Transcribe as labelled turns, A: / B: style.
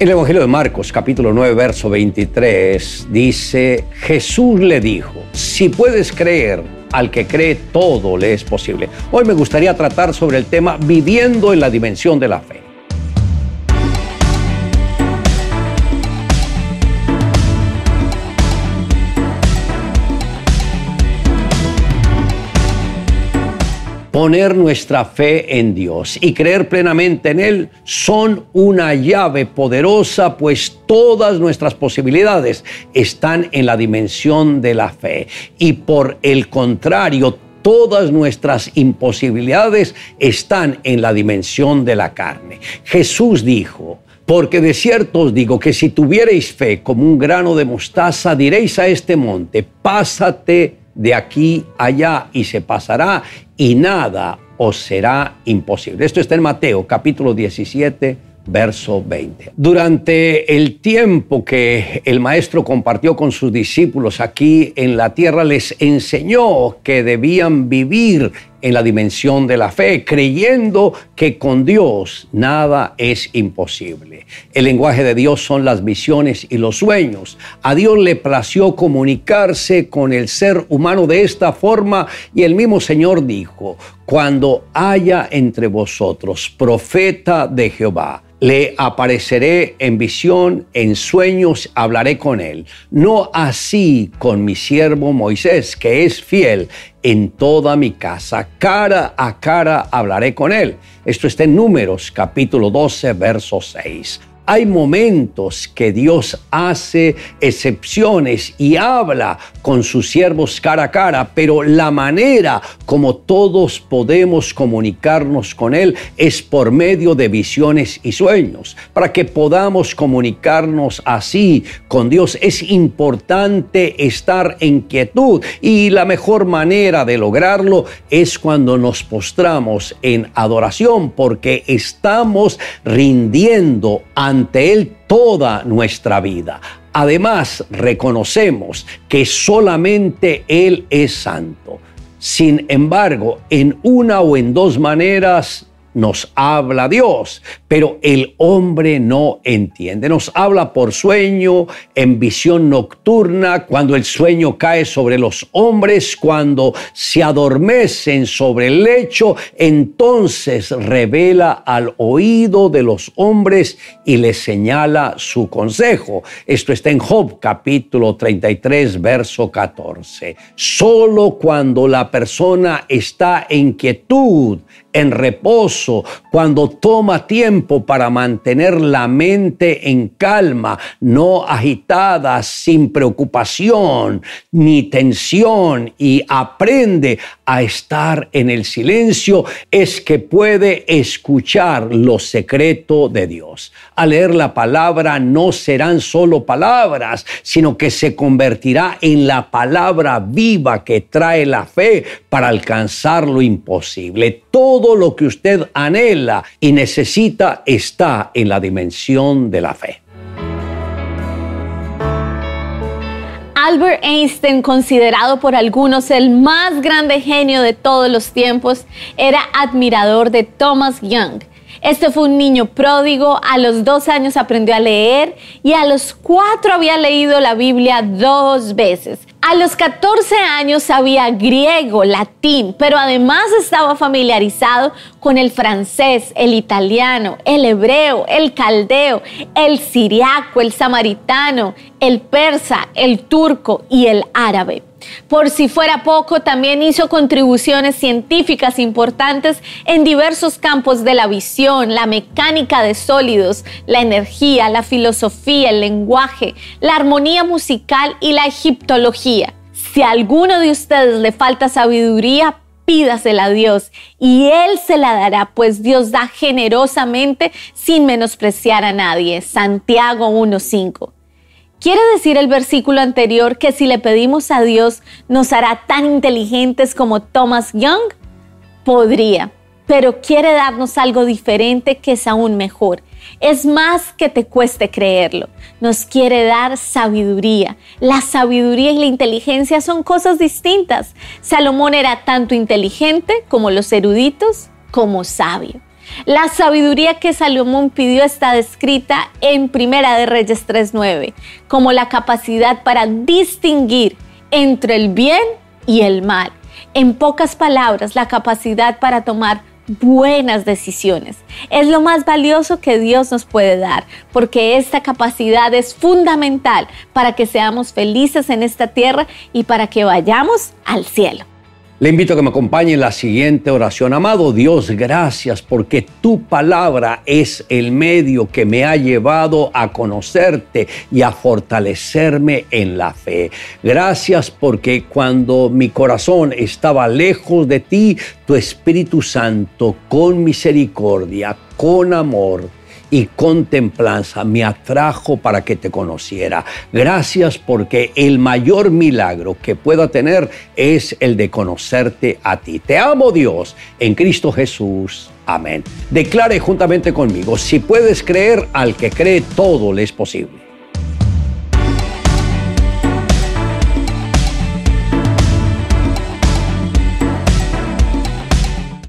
A: El Evangelio de Marcos, capítulo 9, verso 23, dice, Jesús le dijo, si puedes creer, al que cree todo le es posible. Hoy me gustaría tratar sobre el tema viviendo en la dimensión de la fe. Poner nuestra fe en Dios y creer plenamente en Él son una llave poderosa, pues todas nuestras posibilidades están en la dimensión de la fe. Y por el contrario, todas nuestras imposibilidades están en la dimensión de la carne. Jesús dijo, porque de cierto os digo que si tuviereis fe como un grano de mostaza, diréis a este monte, pásate de aquí allá y se pasará y nada os será imposible. Esto está en Mateo capítulo 17, verso 20. Durante el tiempo que el maestro compartió con sus discípulos aquí en la tierra, les enseñó que debían vivir en la dimensión de la fe, creyendo que con Dios nada es imposible. El lenguaje de Dios son las visiones y los sueños. A Dios le plació comunicarse con el ser humano de esta forma y el mismo Señor dijo, cuando haya entre vosotros profeta de Jehová, le apareceré en visión, en sueños, hablaré con él. No así con mi siervo Moisés, que es fiel en toda mi casa. Cara a cara hablaré con él. Esto está en Números capítulo 12, verso 6. Hay momentos que Dios hace excepciones y habla con sus siervos cara a cara, pero la manera como todos podemos comunicarnos con Él es por medio de visiones y sueños. Para que podamos comunicarnos así con Dios es importante estar en quietud y la mejor manera de lograrlo es cuando nos postramos en adoración porque estamos rindiendo ante ante Él toda nuestra vida. Además, reconocemos que solamente Él es santo. Sin embargo, en una o en dos maneras nos habla Dios, pero el hombre no entiende. Nos habla por sueño, en visión nocturna, cuando el sueño cae sobre los hombres, cuando se adormecen sobre el lecho, entonces revela al oído de los hombres y les señala su consejo. Esto está en Job capítulo 33, verso 14. Solo cuando la persona está en quietud, en reposo, cuando toma tiempo para mantener la mente en calma, no agitada, sin preocupación ni tensión y aprende a estar en el silencio, es que puede escuchar lo secreto de Dios. Al leer la palabra no serán solo palabras, sino que se convertirá en la palabra viva que trae la fe para alcanzar lo imposible. Todo lo que usted anhela y necesita está en la dimensión de la fe.
B: Albert Einstein, considerado por algunos el más grande genio de todos los tiempos, era admirador de Thomas Young. Este fue un niño pródigo, a los dos años aprendió a leer y a los cuatro había leído la Biblia dos veces. A los 14 años sabía griego, latín, pero además estaba familiarizado con el francés, el italiano, el hebreo, el caldeo, el siriaco, el samaritano, el persa, el turco y el árabe. Por si fuera poco, también hizo contribuciones científicas importantes en diversos campos de la visión, la mecánica de sólidos, la energía, la filosofía, el lenguaje, la armonía musical y la egiptología. Si a alguno de ustedes le falta sabiduría, pídasela a Dios y Él se la dará, pues Dios da generosamente sin menospreciar a nadie. Santiago 1.5. ¿Quiere decir el versículo anterior que si le pedimos a Dios nos hará tan inteligentes como Thomas Young? Podría, pero quiere darnos algo diferente que es aún mejor. Es más que te cueste creerlo. Nos quiere dar sabiduría. La sabiduría y la inteligencia son cosas distintas. Salomón era tanto inteligente como los eruditos, como sabio. La sabiduría que Salomón pidió está descrita en Primera de Reyes 3.9 como la capacidad para distinguir entre el bien y el mal. En pocas palabras, la capacidad para tomar buenas decisiones. Es lo más valioso que Dios nos puede dar, porque esta capacidad es fundamental para que seamos felices en esta tierra y para que vayamos al cielo.
A: Le invito a que me acompañe en la siguiente oración. Amado Dios, gracias porque tu palabra es el medio que me ha llevado a conocerte y a fortalecerme en la fe. Gracias porque cuando mi corazón estaba lejos de ti, tu Espíritu Santo con misericordia, con amor, y con templanza me atrajo para que te conociera. Gracias porque el mayor milagro que pueda tener es el de conocerte a ti. Te amo Dios en Cristo Jesús. Amén. Declare juntamente conmigo, si puedes creer al que cree, todo le es posible.